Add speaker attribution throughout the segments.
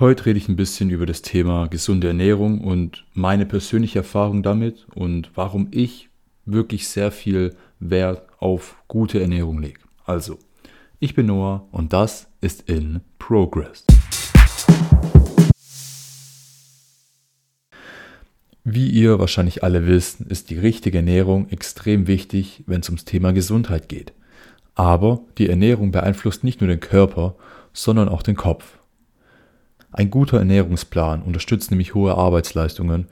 Speaker 1: Heute rede ich ein bisschen über das Thema gesunde Ernährung und meine persönliche Erfahrung damit und warum ich wirklich sehr viel Wert auf gute Ernährung lege. Also, ich bin Noah und das ist in Progress. Wie ihr wahrscheinlich alle wisst, ist die richtige Ernährung extrem wichtig, wenn es ums Thema Gesundheit geht. Aber die Ernährung beeinflusst nicht nur den Körper, sondern auch den Kopf. Ein guter Ernährungsplan unterstützt nämlich hohe Arbeitsleistungen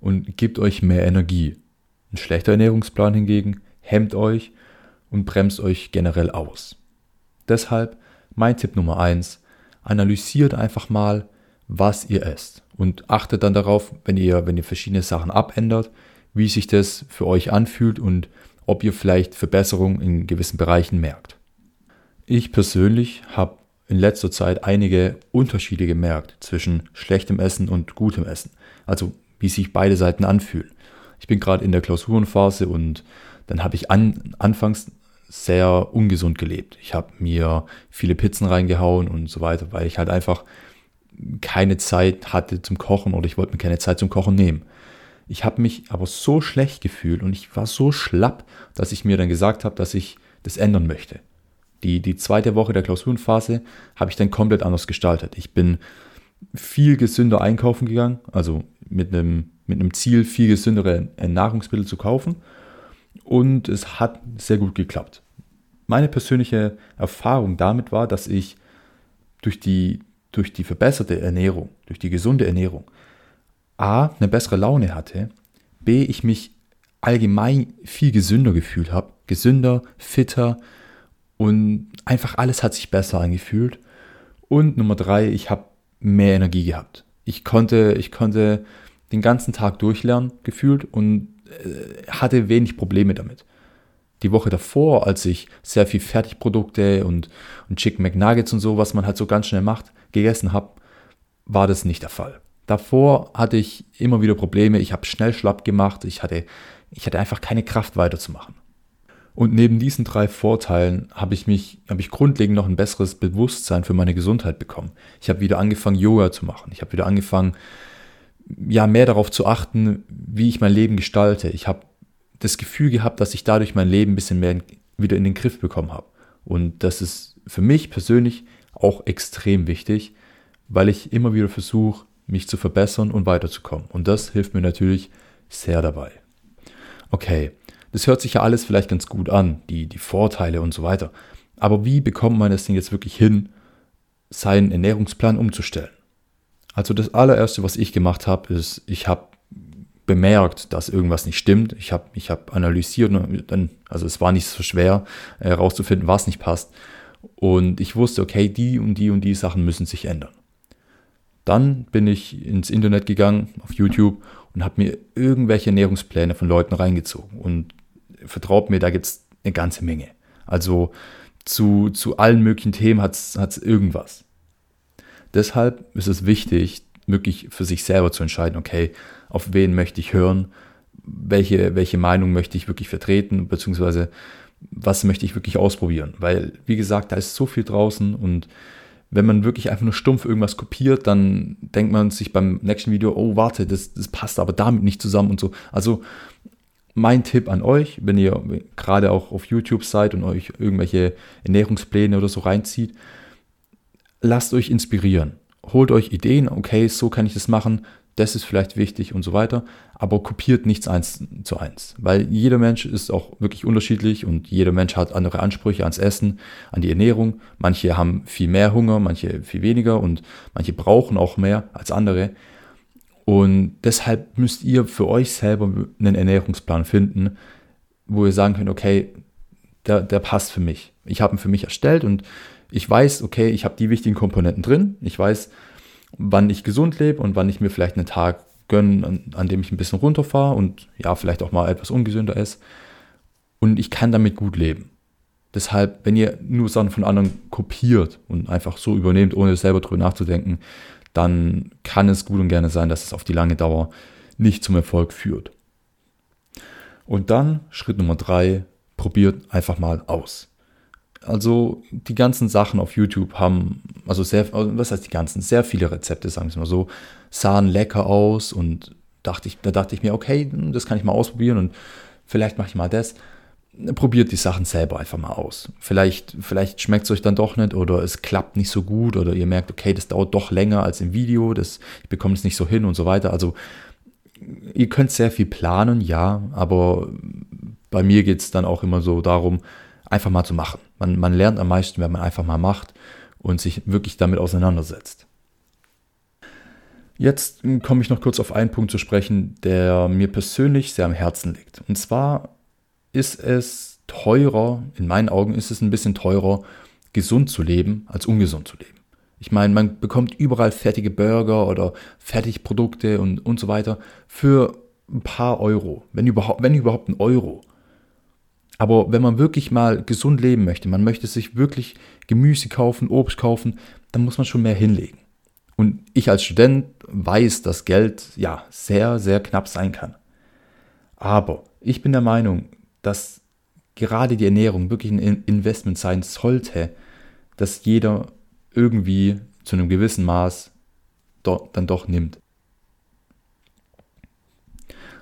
Speaker 1: und gibt euch mehr Energie. Ein schlechter Ernährungsplan hingegen hemmt euch und bremst euch generell aus. Deshalb mein Tipp Nummer eins: analysiert einfach mal, was ihr esst und achtet dann darauf, wenn ihr, wenn ihr verschiedene Sachen abändert, wie sich das für euch anfühlt und ob ihr vielleicht Verbesserungen in gewissen Bereichen merkt. Ich persönlich habe in letzter Zeit einige Unterschiede gemerkt zwischen schlechtem Essen und gutem Essen. Also wie sich beide Seiten anfühlen. Ich bin gerade in der Klausurenphase und dann habe ich an, anfangs sehr ungesund gelebt. Ich habe mir viele Pizzen reingehauen und so weiter, weil ich halt einfach keine Zeit hatte zum Kochen oder ich wollte mir keine Zeit zum Kochen nehmen. Ich habe mich aber so schlecht gefühlt und ich war so schlapp, dass ich mir dann gesagt habe, dass ich das ändern möchte. Die, die zweite Woche der Klausurenphase habe ich dann komplett anders gestaltet. Ich bin viel gesünder einkaufen gegangen, also mit einem, mit einem Ziel, viel gesündere Nahrungsmittel zu kaufen. Und es hat sehr gut geklappt. Meine persönliche Erfahrung damit war, dass ich durch die, durch die verbesserte Ernährung, durch die gesunde Ernährung, A, eine bessere Laune hatte, B, ich mich allgemein viel gesünder gefühlt habe, gesünder, fitter, und einfach alles hat sich besser angefühlt. Und Nummer drei, ich habe mehr Energie gehabt. Ich konnte, ich konnte den ganzen Tag durchlernen, gefühlt, und äh, hatte wenig Probleme damit. Die Woche davor, als ich sehr viel Fertigprodukte und, und Chicken McNuggets und so, was man halt so ganz schnell macht, gegessen habe, war das nicht der Fall. Davor hatte ich immer wieder Probleme, ich habe schnell schlapp gemacht, ich hatte, ich hatte einfach keine Kraft weiterzumachen. Und neben diesen drei Vorteilen habe ich mich, habe ich grundlegend noch ein besseres Bewusstsein für meine Gesundheit bekommen. Ich habe wieder angefangen, Yoga zu machen. Ich habe wieder angefangen, ja, mehr darauf zu achten, wie ich mein Leben gestalte. Ich habe das Gefühl gehabt, dass ich dadurch mein Leben ein bisschen mehr wieder in den Griff bekommen habe. Und das ist für mich persönlich auch extrem wichtig, weil ich immer wieder versuche, mich zu verbessern und weiterzukommen. Und das hilft mir natürlich sehr dabei. Okay, das hört sich ja alles vielleicht ganz gut an, die, die Vorteile und so weiter. Aber wie bekommt man es denn jetzt wirklich hin, seinen Ernährungsplan umzustellen? Also das allererste, was ich gemacht habe, ist, ich habe bemerkt, dass irgendwas nicht stimmt. Ich habe ich hab analysiert, dann, also es war nicht so schwer herauszufinden, was nicht passt. Und ich wusste, okay, die und die und die Sachen müssen sich ändern. Dann bin ich ins Internet gegangen, auf YouTube, und habe mir irgendwelche Ernährungspläne von Leuten reingezogen. Und vertraut mir, da gibt es eine ganze Menge. Also zu, zu allen möglichen Themen hat es irgendwas. Deshalb ist es wichtig, wirklich für sich selber zu entscheiden, okay, auf wen möchte ich hören, welche, welche Meinung möchte ich wirklich vertreten, beziehungsweise was möchte ich wirklich ausprobieren. Weil, wie gesagt, da ist so viel draußen und wenn man wirklich einfach nur stumpf irgendwas kopiert, dann denkt man sich beim nächsten Video, oh, warte, das, das passt aber damit nicht zusammen und so. Also mein Tipp an euch, wenn ihr gerade auch auf YouTube seid und euch irgendwelche Ernährungspläne oder so reinzieht, lasst euch inspirieren. Holt euch Ideen, okay, so kann ich das machen, das ist vielleicht wichtig und so weiter, aber kopiert nichts eins zu eins, weil jeder Mensch ist auch wirklich unterschiedlich und jeder Mensch hat andere Ansprüche ans Essen, an die Ernährung. Manche haben viel mehr Hunger, manche viel weniger und manche brauchen auch mehr als andere. Und deshalb müsst ihr für euch selber einen Ernährungsplan finden, wo ihr sagen könnt, okay, der, der passt für mich. Ich habe ihn für mich erstellt und ich weiß, okay, ich habe die wichtigen Komponenten drin. Ich weiß, wann ich gesund lebe und wann ich mir vielleicht einen Tag gönne, an, an dem ich ein bisschen runterfahre und ja, vielleicht auch mal etwas ungesünder esse. Und ich kann damit gut leben. Deshalb, wenn ihr nur Sachen von anderen kopiert und einfach so übernehmt, ohne selber drüber nachzudenken, dann kann es gut und gerne sein, dass es auf die lange Dauer nicht zum Erfolg führt. Und dann Schritt Nummer drei, probiert einfach mal aus. Also die ganzen Sachen auf YouTube haben, also sehr, was heißt die ganzen, sehr viele Rezepte, sagen wir mal so, sahen lecker aus und dachte ich, da dachte ich mir, okay, das kann ich mal ausprobieren und vielleicht mache ich mal das. Probiert die Sachen selber einfach mal aus. Vielleicht, vielleicht schmeckt es euch dann doch nicht oder es klappt nicht so gut oder ihr merkt, okay, das dauert doch länger als im Video, das, ich bekomme es nicht so hin und so weiter. Also ihr könnt sehr viel planen, ja, aber bei mir geht es dann auch immer so darum, einfach mal zu machen. Man, man lernt am meisten, wenn man einfach mal macht und sich wirklich damit auseinandersetzt. Jetzt komme ich noch kurz auf einen Punkt zu sprechen, der mir persönlich sehr am Herzen liegt. Und zwar ist es teurer, in meinen Augen ist es ein bisschen teurer, gesund zu leben, als ungesund zu leben. Ich meine, man bekommt überall fertige Burger oder Fertigprodukte und, und so weiter für ein paar Euro, wenn überhaupt, wenn überhaupt ein Euro. Aber wenn man wirklich mal gesund leben möchte, man möchte sich wirklich Gemüse kaufen, Obst kaufen, dann muss man schon mehr hinlegen. Und ich als Student weiß, dass Geld ja sehr, sehr knapp sein kann. Aber ich bin der Meinung, dass gerade die Ernährung wirklich ein Investment sein sollte, dass jeder irgendwie zu einem gewissen Maß do, dann doch nimmt.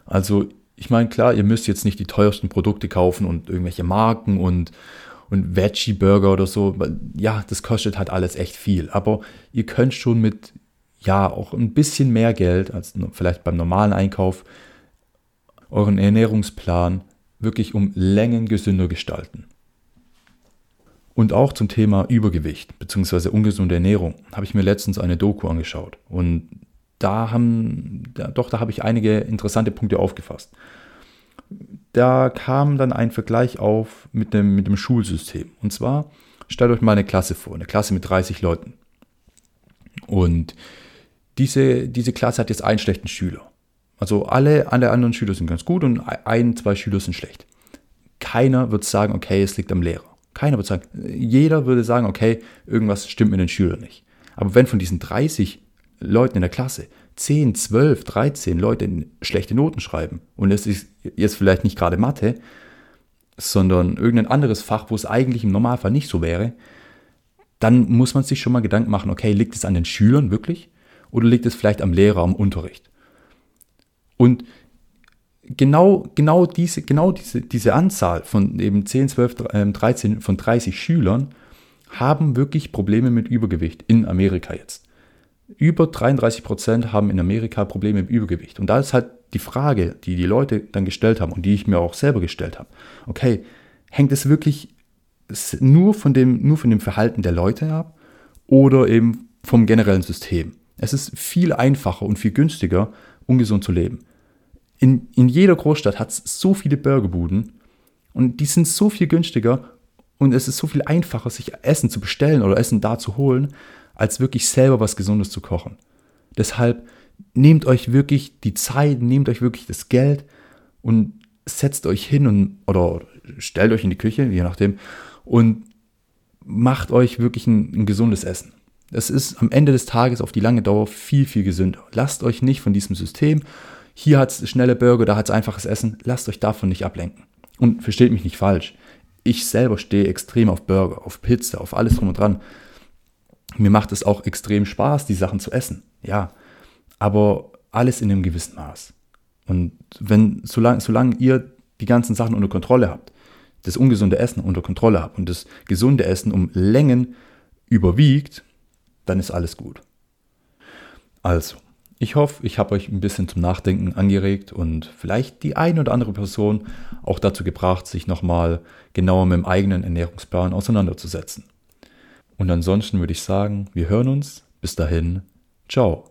Speaker 1: Also ich meine, klar, ihr müsst jetzt nicht die teuersten Produkte kaufen und irgendwelche Marken und, und Veggie-Burger oder so. Ja, das kostet halt alles echt viel. Aber ihr könnt schon mit, ja, auch ein bisschen mehr Geld als vielleicht beim normalen Einkauf euren Ernährungsplan wirklich um Längen gesünder gestalten. Und auch zum Thema Übergewicht bzw. ungesunde Ernährung habe ich mir letztens eine Doku angeschaut. Und da haben, da, doch, da habe ich einige interessante Punkte aufgefasst. Da kam dann ein Vergleich auf mit dem, mit dem Schulsystem. Und zwar, stellt euch mal eine Klasse vor, eine Klasse mit 30 Leuten. Und diese, diese Klasse hat jetzt einen schlechten Schüler. Also alle, alle anderen Schüler sind ganz gut und ein, zwei Schüler sind schlecht. Keiner wird sagen, okay, es liegt am Lehrer. Keiner würde sagen, jeder würde sagen, okay, irgendwas stimmt mit den Schülern nicht. Aber wenn von diesen 30 Leuten in der Klasse 10, 12, 13 Leute schlechte Noten schreiben und es ist jetzt vielleicht nicht gerade Mathe, sondern irgendein anderes Fach, wo es eigentlich im Normalfall nicht so wäre, dann muss man sich schon mal Gedanken machen, okay, liegt es an den Schülern wirklich oder liegt es vielleicht am Lehrer, am Unterricht? Und genau, genau, diese, genau diese, diese Anzahl von eben 10, 12, 13 von 30 Schülern haben wirklich Probleme mit Übergewicht in Amerika jetzt. Über 33 Prozent haben in Amerika Probleme mit Übergewicht. Und da ist halt die Frage, die die Leute dann gestellt haben und die ich mir auch selber gestellt habe. Okay, hängt es wirklich nur von dem, nur von dem Verhalten der Leute ab oder eben vom generellen System? Es ist viel einfacher und viel günstiger, ungesund zu leben in, in jeder Großstadt hat es so viele Burgerbuden und die sind so viel günstiger und es ist so viel einfacher, sich Essen zu bestellen oder Essen da zu holen, als wirklich selber was Gesundes zu kochen. Deshalb nehmt euch wirklich die Zeit, nehmt euch wirklich das Geld und setzt euch hin und oder stellt euch in die Küche, je nachdem, und macht euch wirklich ein, ein gesundes Essen. Das ist am Ende des Tages auf die lange Dauer viel, viel gesünder. Lasst euch nicht von diesem System hier hat es schnelle Burger, da hat es einfaches Essen. Lasst euch davon nicht ablenken. Und versteht mich nicht falsch. Ich selber stehe extrem auf Burger, auf Pizza, auf alles drum und dran. Mir macht es auch extrem Spaß, die Sachen zu essen. Ja. Aber alles in einem gewissen Maß. Und wenn, solange, solange ihr die ganzen Sachen unter Kontrolle habt, das ungesunde Essen unter Kontrolle habt und das gesunde Essen um Längen überwiegt, dann ist alles gut. Also, ich hoffe, ich habe euch ein bisschen zum Nachdenken angeregt und vielleicht die eine oder andere Person auch dazu gebracht, sich nochmal genauer mit dem eigenen Ernährungsplan auseinanderzusetzen. Und ansonsten würde ich sagen, wir hören uns. Bis dahin, ciao.